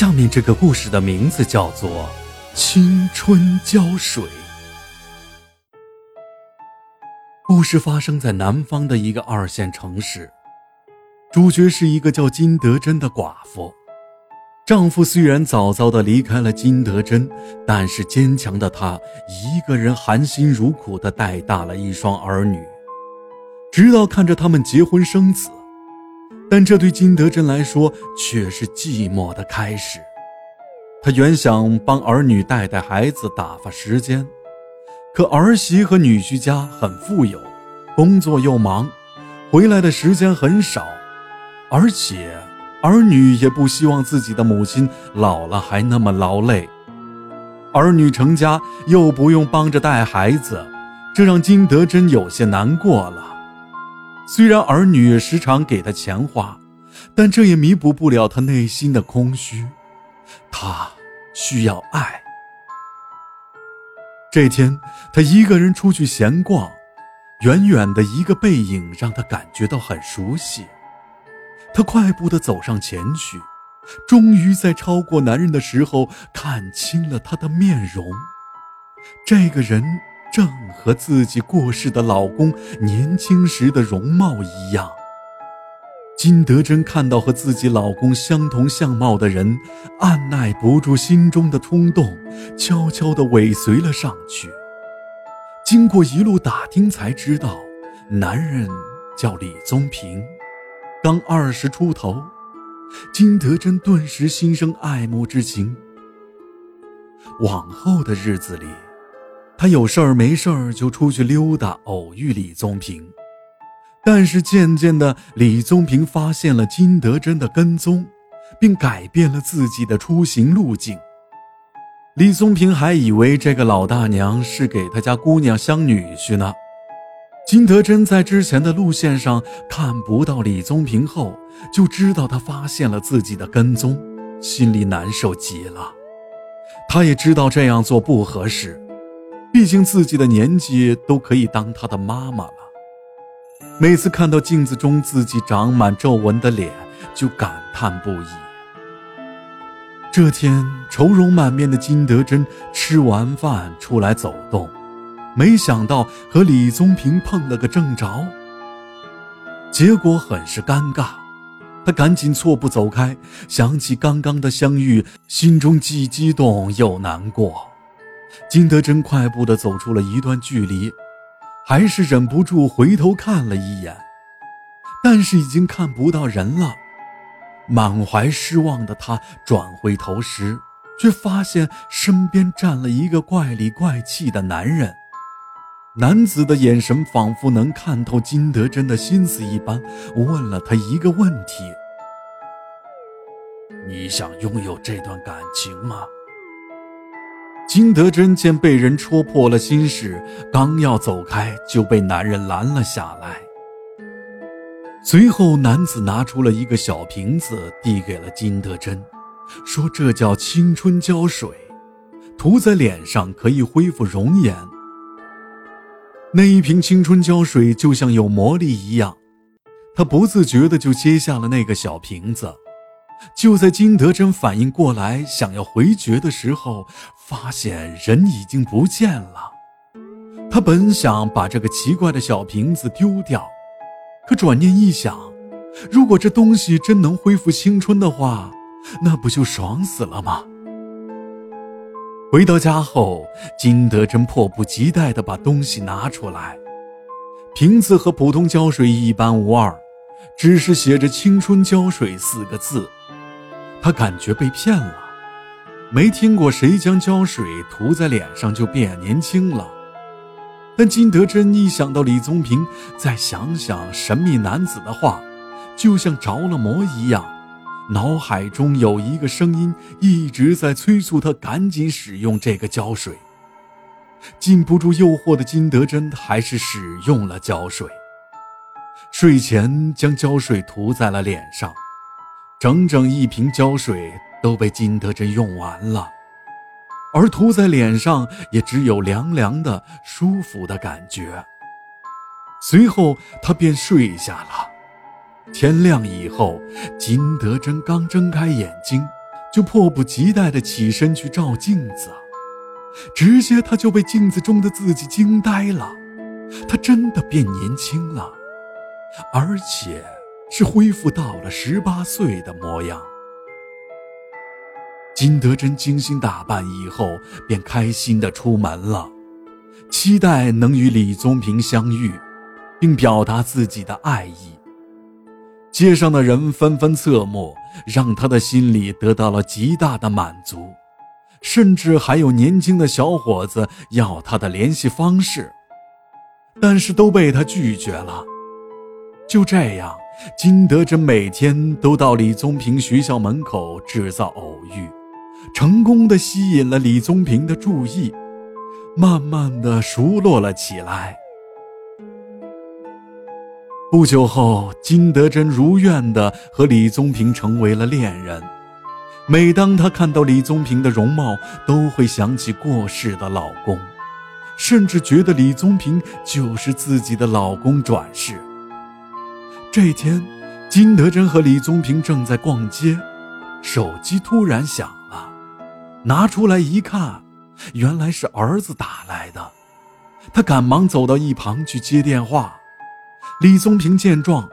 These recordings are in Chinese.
下面这个故事的名字叫做《青春浇水》。故事发生在南方的一个二线城市，主角是一个叫金德珍的寡妇。丈夫虽然早早的离开了金德珍，但是坚强的她一个人含辛茹苦的带大了一双儿女，直到看着他们结婚生子。但这对金德珍来说却是寂寞的开始。她原想帮儿女带带孩子，打发时间，可儿媳和女婿家很富有，工作又忙，回来的时间很少，而且儿女也不希望自己的母亲老了还那么劳累。儿女成家又不用帮着带孩子，这让金德珍有些难过了。虽然儿女时常给他钱花，但这也弥补不了他内心的空虚。他需要爱。这天，他一个人出去闲逛，远远的一个背影让他感觉到很熟悉。他快步的走上前去，终于在超过男人的时候看清了他的面容。这个人。正和自己过世的老公年轻时的容貌一样。金德珍看到和自己老公相同相貌的人，按耐不住心中的冲动，悄悄地尾随了上去。经过一路打听，才知道，男人叫李宗平，刚二十出头。金德珍顿时心生爱慕之情。往后的日子里。他有事儿没事儿就出去溜达，偶遇李宗平。但是渐渐的，李宗平发现了金德珍的跟踪，并改变了自己的出行路径。李宗平还以为这个老大娘是给他家姑娘相女婿呢。金德珍在之前的路线上看不到李宗平后，就知道他发现了自己的跟踪，心里难受极了。他也知道这样做不合适。毕竟自己的年纪都可以当他的妈妈了。每次看到镜子中自己长满皱纹的脸，就感叹不已。这天，愁容满面的金德珍吃完饭出来走动，没想到和李宗平碰了个正着，结果很是尴尬。他赶紧错步走开，想起刚刚的相遇，心中既激动又难过。金德珍快步地走出了一段距离，还是忍不住回头看了一眼，但是已经看不到人了。满怀失望的他转回头时，却发现身边站了一个怪里怪气的男人。男子的眼神仿佛能看透金德珍的心思一般，问了他一个问题：“你想拥有这段感情吗？”金德珍见被人戳破了心事，刚要走开，就被男人拦了下来。随后，男子拿出了一个小瓶子，递给了金德珍，说：“这叫青春胶水，涂在脸上可以恢复容颜。”那一瓶青春胶水就像有魔力一样，他不自觉的就接下了那个小瓶子。就在金德珍反应过来想要回绝的时候，发现人已经不见了。他本想把这个奇怪的小瓶子丢掉，可转念一想，如果这东西真能恢复青春的话，那不就爽死了吗？回到家后，金德珍迫不及待地把东西拿出来，瓶子和普通胶水一般无二，只是写着“青春胶水”四个字。他感觉被骗了，没听过谁将胶水涂在脸上就变年轻了。但金德珍一想到李宗平，再想想神秘男子的话，就像着了魔一样，脑海中有一个声音一直在催促他赶紧使用这个胶水。禁不住诱惑的金德珍还是使用了胶水，睡前将胶水涂在了脸上。整整一瓶胶水都被金德珍用完了，而涂在脸上也只有凉凉的、舒服的感觉。随后，他便睡下了。天亮以后，金德珍刚睁开眼睛，就迫不及待地起身去照镜子，直接他就被镜子中的自己惊呆了，他真的变年轻了，而且是恢复到了十八岁的模样。金德珍精心打扮以后，便开心地出门了，期待能与李宗平相遇，并表达自己的爱意。街上的人纷纷侧目，让他的心里得到了极大的满足，甚至还有年轻的小伙子要他的联系方式，但是都被他拒绝了。就这样，金德珍每天都到李宗平学校门口制造偶遇。成功的吸引了李宗平的注意，慢慢的熟络了起来。不久后，金德珍如愿的和李宗平成为了恋人。每当她看到李宗平的容貌，都会想起过世的老公，甚至觉得李宗平就是自己的老公转世。这天，金德珍和李宗平正在逛街，手机突然响了。拿出来一看，原来是儿子打来的。他赶忙走到一旁去接电话。李宗平见状，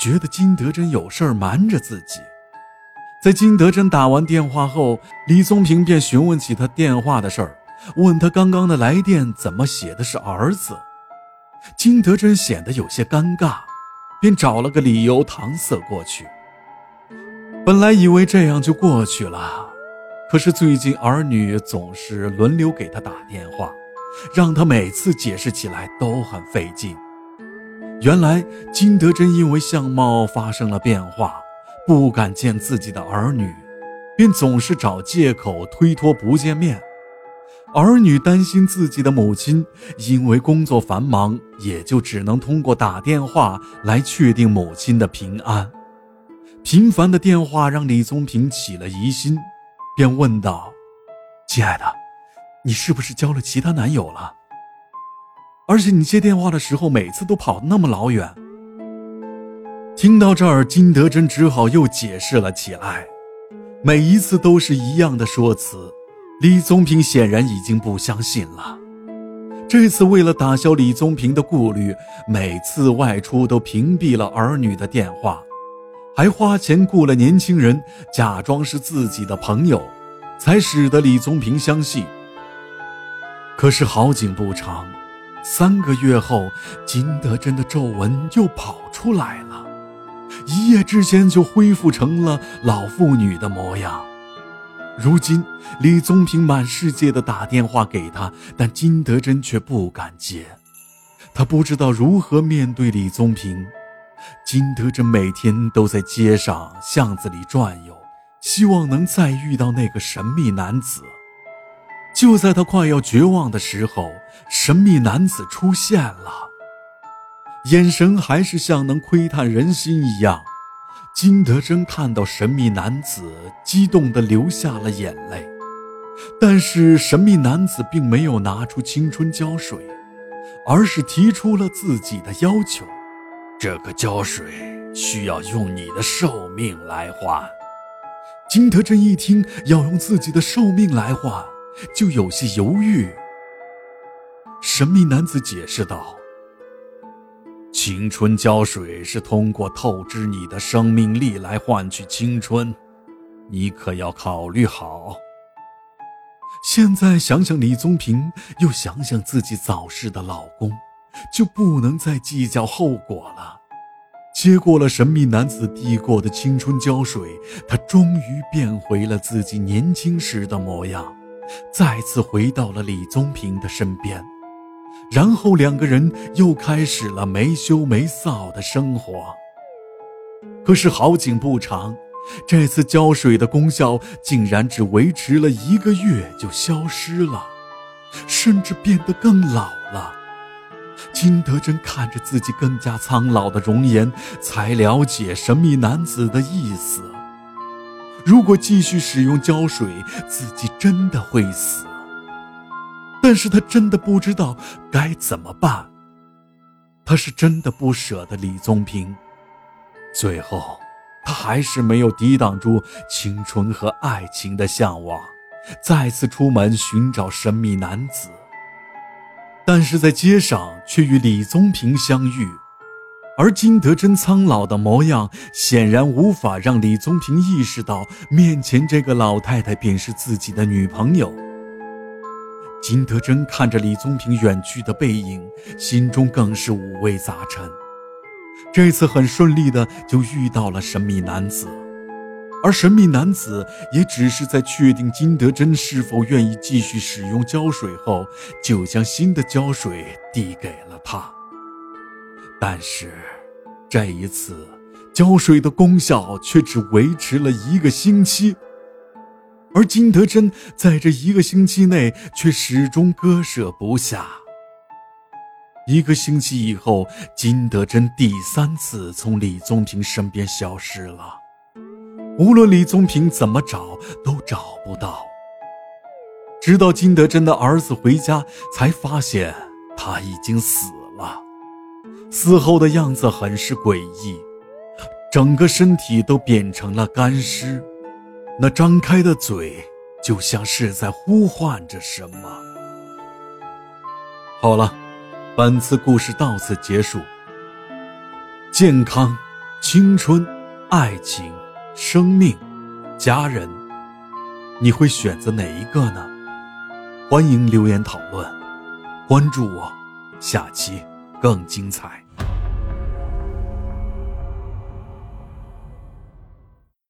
觉得金德珍有事儿瞒着自己。在金德珍打完电话后，李宗平便询问起他电话的事儿，问他刚刚的来电怎么写的是儿子。金德珍显得有些尴尬，便找了个理由搪塞过去。本来以为这样就过去了。可是最近儿女总是轮流给他打电话，让他每次解释起来都很费劲。原来金德珍因为相貌发生了变化，不敢见自己的儿女，便总是找借口推脱不见面。儿女担心自己的母亲因为工作繁忙，也就只能通过打电话来确定母亲的平安。频繁的电话让李宗平起了疑心。便问道：“亲爱的，你是不是交了其他男友了？而且你接电话的时候，每次都跑那么老远。”听到这儿，金德珍只好又解释了起来，每一次都是一样的说辞。李宗平显然已经不相信了。这次为了打消李宗平的顾虑，每次外出都屏蔽了儿女的电话。还花钱雇了年轻人，假装是自己的朋友，才使得李宗平相信。可是好景不长，三个月后，金德珍的皱纹又跑出来了，一夜之间就恢复成了老妇女的模样。如今，李宗平满世界的打电话给他，但金德珍却不敢接，他不知道如何面对李宗平。金德珍每天都在街上巷子里转悠，希望能再遇到那个神秘男子。就在他快要绝望的时候，神秘男子出现了，眼神还是像能窥探人心一样。金德珍看到神秘男子，激动地流下了眼泪。但是神秘男子并没有拿出青春胶水，而是提出了自己的要求。这个胶水需要用你的寿命来换。金德珍一听要用自己的寿命来换，就有些犹豫。神秘男子解释道：“青春胶水是通过透支你的生命力来换取青春，你可要考虑好。”现在想想李宗平，又想想自己早逝的老公。就不能再计较后果了。接过了神秘男子递过的青春胶水，他终于变回了自己年轻时的模样，再次回到了李宗平的身边。然后两个人又开始了没羞没臊的生活。可是好景不长，这次胶水的功效竟然只维持了一个月就消失了，甚至变得更老了。金德珍看着自己更加苍老的容颜，才了解神秘男子的意思。如果继续使用胶水，自己真的会死。但是他真的不知道该怎么办。他是真的不舍得李宗平。最后，他还是没有抵挡住青春和爱情的向往，再次出门寻找神秘男子。但是在街上却与李宗平相遇，而金德珍苍老的模样显然无法让李宗平意识到面前这个老太太便是自己的女朋友。金德珍看着李宗平远去的背影，心中更是五味杂陈。这次很顺利的就遇到了神秘男子，而神秘男子也只是在确定金德珍是否愿意继续使用胶水后，就将新的胶水递给了他。但是，这一次胶水的功效却只维持了一个星期，而金德珍在这一个星期内却始终割舍不下。一个星期以后，金德珍第三次从李宗平身边消失了。无论李宗平怎么找，都找不到。直到金德珍的儿子回家，才发现他已经死了。死后的样子很是诡异，整个身体都变成了干尸，那张开的嘴就像是在呼唤着什么。好了。本次故事到此结束。健康、青春、爱情、生命、家人，你会选择哪一个呢？欢迎留言讨论，关注我，下期更精彩。